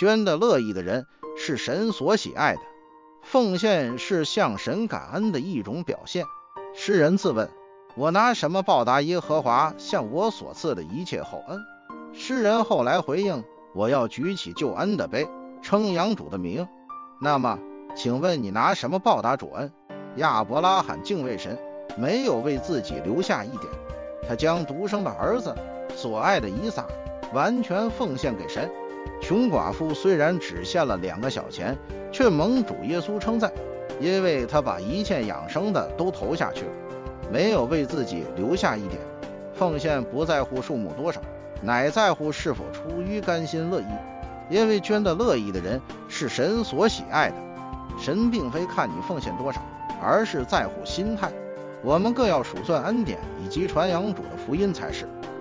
捐的乐意的人是神所喜爱的。奉献是向神感恩的一种表现。诗人自问：我拿什么报答耶和华向我所赐的一切厚恩？诗人后来回应：我要举起救恩的杯，称扬主的名。那么，请问你拿什么报答主恩？亚伯拉罕敬畏神，没有为自己留下一点，他将独生的儿子，所爱的以撒，完全奉献给神。穷寡妇虽然只献了两个小钱，却蒙主耶稣称赞，因为他把一切养生的都投下去了，没有为自己留下一点。奉献不在乎数目多少，乃在乎是否出于甘心乐意。因为捐的乐意的人是神所喜爱的。神并非看你奉献多少。而是在乎心态，我们更要数算恩典以及传扬主的福音才是。